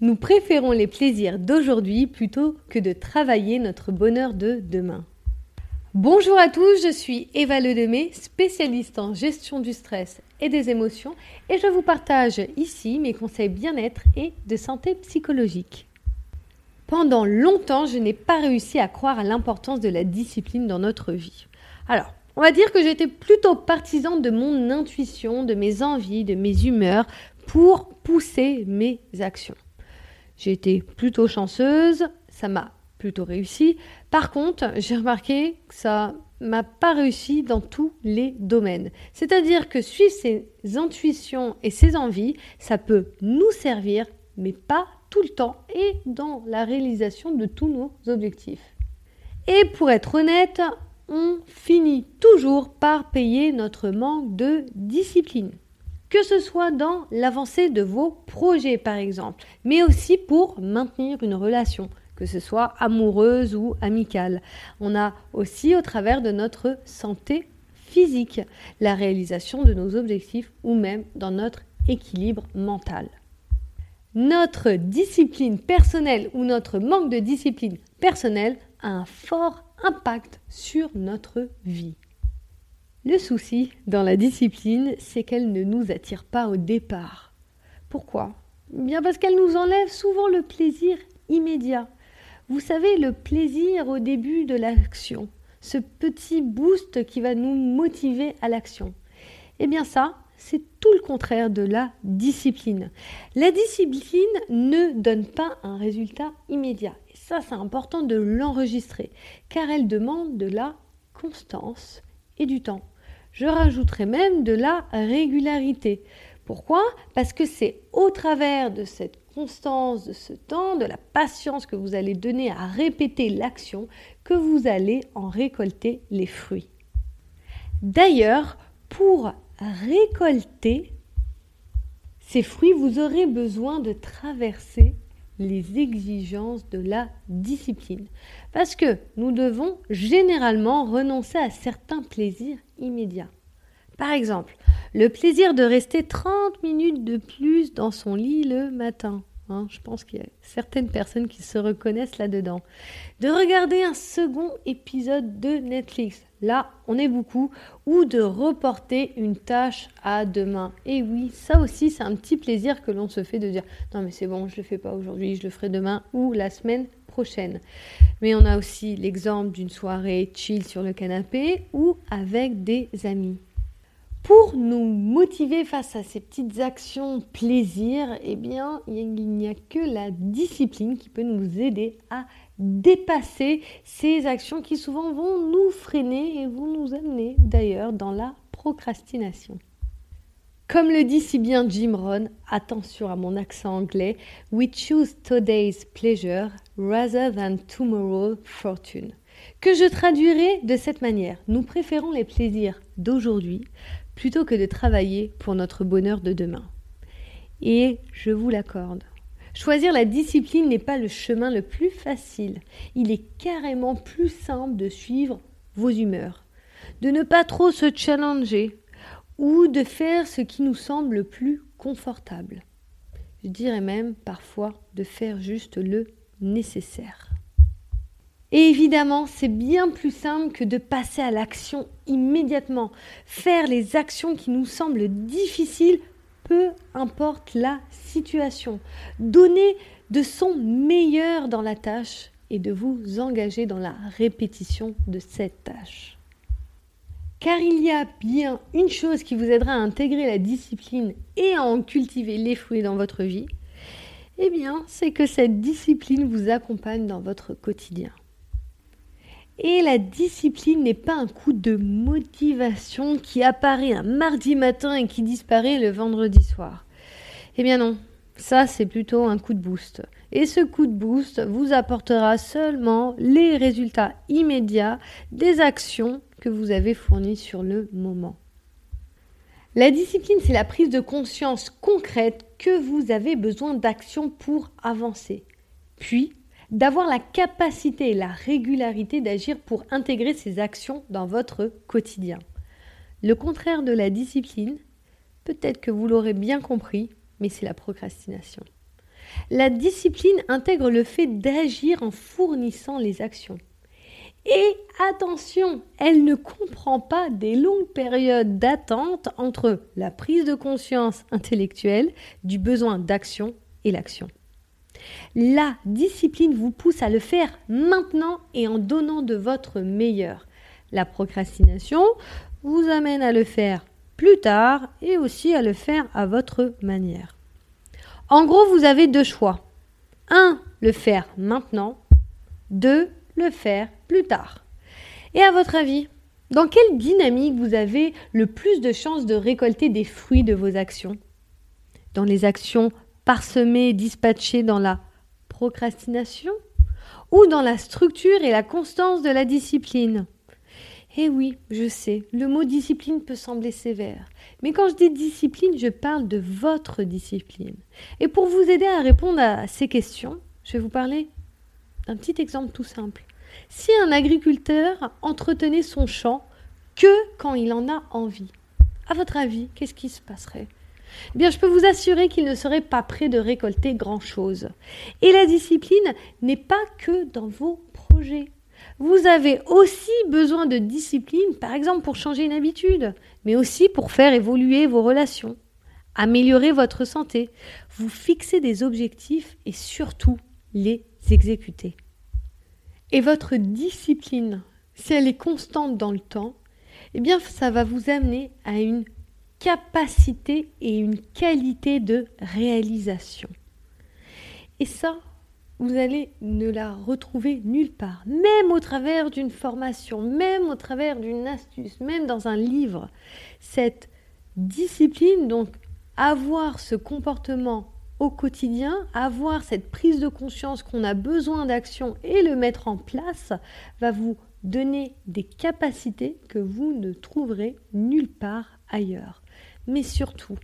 Nous préférons les plaisirs d'aujourd'hui plutôt que de travailler notre bonheur de demain. Bonjour à tous, je suis Eva Ledemé, spécialiste en gestion du stress et des émotions, et je vous partage ici mes conseils bien-être et de santé psychologique. Pendant longtemps, je n'ai pas réussi à croire à l'importance de la discipline dans notre vie. Alors, on va dire que j'étais plutôt partisan de mon intuition, de mes envies, de mes humeurs pour pousser mes actions. J'ai été plutôt chanceuse, ça m'a plutôt réussi. Par contre, j'ai remarqué que ça m'a pas réussi dans tous les domaines. C'est-à-dire que suivre ses intuitions et ses envies, ça peut nous servir, mais pas tout le temps et dans la réalisation de tous nos objectifs. Et pour être honnête, on finit toujours par payer notre manque de discipline. Que ce soit dans l'avancée de vos projets par exemple, mais aussi pour maintenir une relation, que ce soit amoureuse ou amicale. On a aussi au travers de notre santé physique, la réalisation de nos objectifs ou même dans notre équilibre mental notre discipline personnelle ou notre manque de discipline personnelle a un fort impact sur notre vie. Le souci dans la discipline, c'est qu'elle ne nous attire pas au départ. Pourquoi? Bien parce qu'elle nous enlève souvent le plaisir immédiat. Vous savez, le plaisir au début de l'action, ce petit boost qui va nous motiver à l'action. Eh bien ça, c'est tout le contraire de la discipline. La discipline ne donne pas un résultat immédiat. Et ça, c'est important de l'enregistrer, car elle demande de la constance et du temps. Je rajouterai même de la régularité. Pourquoi? Parce que c'est au travers de cette constance, de ce temps, de la patience que vous allez donner à répéter l'action que vous allez en récolter les fruits. D'ailleurs, pour récolter ces fruits, vous aurez besoin de traverser les exigences de la discipline. Parce que nous devons généralement renoncer à certains plaisirs immédiats. Par exemple, le plaisir de rester 30 minutes de plus dans son lit le matin. Hein, je pense qu'il y a certaines personnes qui se reconnaissent là-dedans. De regarder un second épisode de Netflix. Là, on est beaucoup. Ou de reporter une tâche à demain. Et oui, ça aussi, c'est un petit plaisir que l'on se fait de dire non, mais c'est bon, je ne le fais pas aujourd'hui, je le ferai demain ou la semaine prochaine. Mais on a aussi l'exemple d'une soirée chill sur le canapé ou avec des amis. Pour nous motiver face à ces petites actions plaisir, eh bien, il n'y a que la discipline qui peut nous aider à dépasser ces actions qui souvent vont nous freiner et vont nous amener d'ailleurs dans la procrastination. Comme le dit si bien Jim Rohn, attention à mon accent anglais, we choose today's pleasure rather than tomorrow's fortune. Que je traduirai de cette manière? Nous préférons les plaisirs d'aujourd'hui plutôt que de travailler pour notre bonheur de demain. Et je vous l'accorde. Choisir la discipline n'est pas le chemin le plus facile. Il est carrément plus simple de suivre vos humeurs, de ne pas trop se challenger ou de faire ce qui nous semble le plus confortable. Je dirais même parfois de faire juste le nécessaire. Et évidemment, c'est bien plus simple que de passer à l'action immédiatement. Faire les actions qui nous semblent difficiles, peu importe la situation. Donner de son meilleur dans la tâche et de vous engager dans la répétition de cette tâche. Car il y a bien une chose qui vous aidera à intégrer la discipline et à en cultiver les fruits dans votre vie, eh bien, c'est que cette discipline vous accompagne dans votre quotidien. Et la discipline n'est pas un coup de motivation qui apparaît un mardi matin et qui disparaît le vendredi soir. Eh bien non, ça c'est plutôt un coup de boost. Et ce coup de boost vous apportera seulement les résultats immédiats des actions que vous avez fournies sur le moment. La discipline, c'est la prise de conscience concrète que vous avez besoin d'action pour avancer. Puis, d'avoir la capacité et la régularité d'agir pour intégrer ces actions dans votre quotidien. Le contraire de la discipline, peut-être que vous l'aurez bien compris, mais c'est la procrastination. La discipline intègre le fait d'agir en fournissant les actions. Et attention, elle ne comprend pas des longues périodes d'attente entre la prise de conscience intellectuelle du besoin d'action et l'action. La discipline vous pousse à le faire maintenant et en donnant de votre meilleur. La procrastination vous amène à le faire plus tard et aussi à le faire à votre manière. En gros, vous avez deux choix. Un, le faire maintenant. Deux, le faire plus tard. Et à votre avis, dans quelle dynamique vous avez le plus de chances de récolter des fruits de vos actions? Dans les actions parsemées et dispatchées dans la procrastination Ou dans la structure et la constance de la discipline eh oui, je sais, le mot discipline peut sembler sévère. Mais quand je dis discipline, je parle de votre discipline. Et pour vous aider à répondre à ces questions, je vais vous parler d'un petit exemple tout simple. Si un agriculteur entretenait son champ que quand il en a envie, à votre avis, qu'est-ce qui se passerait? Eh je peux vous assurer qu'il ne serait pas prêt de récolter grand-chose. Et la discipline n'est pas que dans vos projets. Vous avez aussi besoin de discipline, par exemple pour changer une habitude, mais aussi pour faire évoluer vos relations, améliorer votre santé, vous fixer des objectifs et surtout les exécuter. Et votre discipline, si elle est constante dans le temps, eh bien ça va vous amener à une capacité et une qualité de réalisation. Et ça, vous allez ne la retrouver nulle part, même au travers d'une formation, même au travers d'une astuce, même dans un livre. Cette discipline, donc avoir ce comportement au quotidien, avoir cette prise de conscience qu'on a besoin d'action et le mettre en place, va vous donner des capacités que vous ne trouverez nulle part ailleurs. Mais surtout,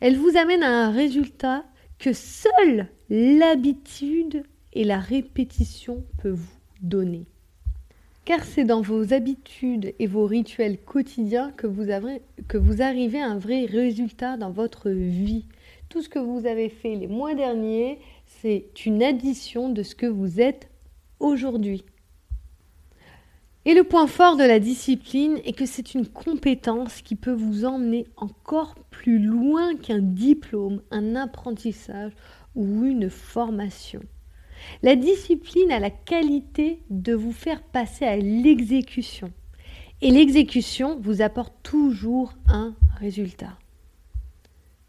elle vous amène à un résultat que seule l'habitude et la répétition peuvent vous donner. Car c'est dans vos habitudes et vos rituels quotidiens que vous, que vous arrivez à un vrai résultat dans votre vie. Tout ce que vous avez fait les mois derniers, c'est une addition de ce que vous êtes aujourd'hui. Et le point fort de la discipline est que c'est une compétence qui peut vous emmener encore plus loin qu'un diplôme, un apprentissage ou une formation. La discipline a la qualité de vous faire passer à l'exécution. Et l'exécution vous apporte toujours un résultat.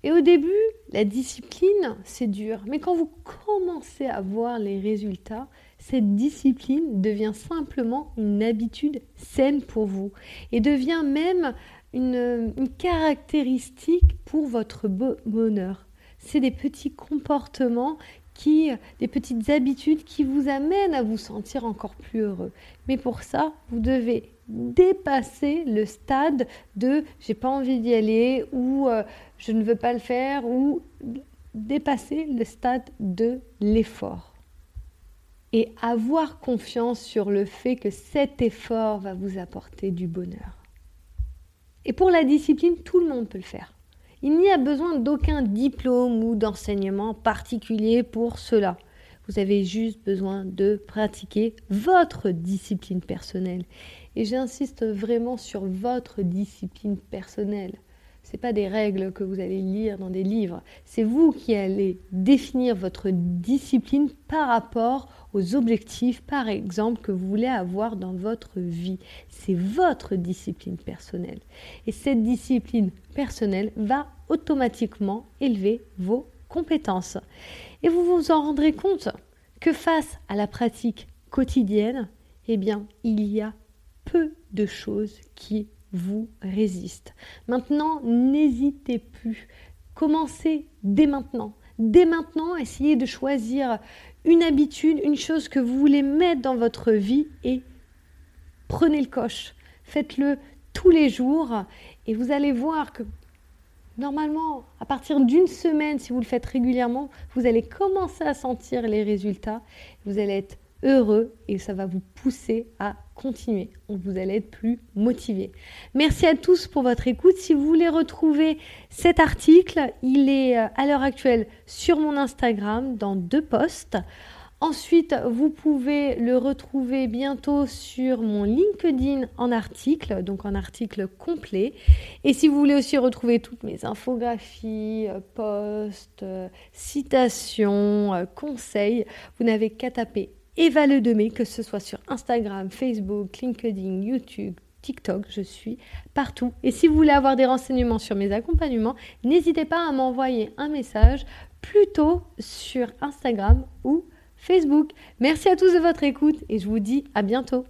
Et au début, la discipline, c'est dur. Mais quand vous commencez à voir les résultats, cette discipline devient simplement une habitude saine pour vous et devient même une, caractéristique pour votre bonheur. C'est des petits comportements qui, des petites habitudes qui vous amènent à vous sentir encore plus heureux. Mais pour ça, vous devez dépasser le stade de j'ai pas envie d'y aller ou euh, je ne veux pas le faire ou dépasser le stade de l'effort et avoir confiance sur le fait que cet effort va vous apporter du bonheur. Et pour la discipline, tout le monde peut le faire. Il n'y a besoin d'aucun diplôme ou d'enseignement particulier pour cela. Vous avez juste besoin de pratiquer votre discipline personnelle. Et j'insiste vraiment sur votre discipline personnelle. Ce pas des règles que vous allez lire dans des livres. C'est vous qui allez définir votre discipline par rapport aux objectifs, par exemple, que vous voulez avoir dans votre vie. C'est votre discipline personnelle. Et cette discipline personnelle va automatiquement élever vos compétences. Et vous vous en rendrez compte que face à la pratique quotidienne, eh bien, il y a peu de choses qui vous résiste. Maintenant, n'hésitez plus. Commencez dès maintenant. Dès maintenant, essayez de choisir une habitude, une chose que vous voulez mettre dans votre vie et prenez le coche. Faites-le tous les jours et vous allez voir que normalement, à partir d'une semaine, si vous le faites régulièrement, vous allez commencer à sentir les résultats. Vous allez être heureux et ça va vous pousser à continuer. Vous allez être plus motivé. Merci à tous pour votre écoute. Si vous voulez retrouver cet article, il est euh, à l'heure actuelle sur mon Instagram dans deux posts. Ensuite, vous pouvez le retrouver bientôt sur mon LinkedIn en article, donc en article complet. Et si vous voulez aussi retrouver toutes mes infographies, euh, posts, euh, citations, conseils, vous n'avez qu'à taper Eva Le Demé, que ce soit sur Instagram, Facebook, LinkedIn, YouTube, TikTok, je suis partout. Et si vous voulez avoir des renseignements sur mes accompagnements, n'hésitez pas à m'envoyer un message plutôt sur Instagram ou Facebook. Merci à tous de votre écoute et je vous dis à bientôt.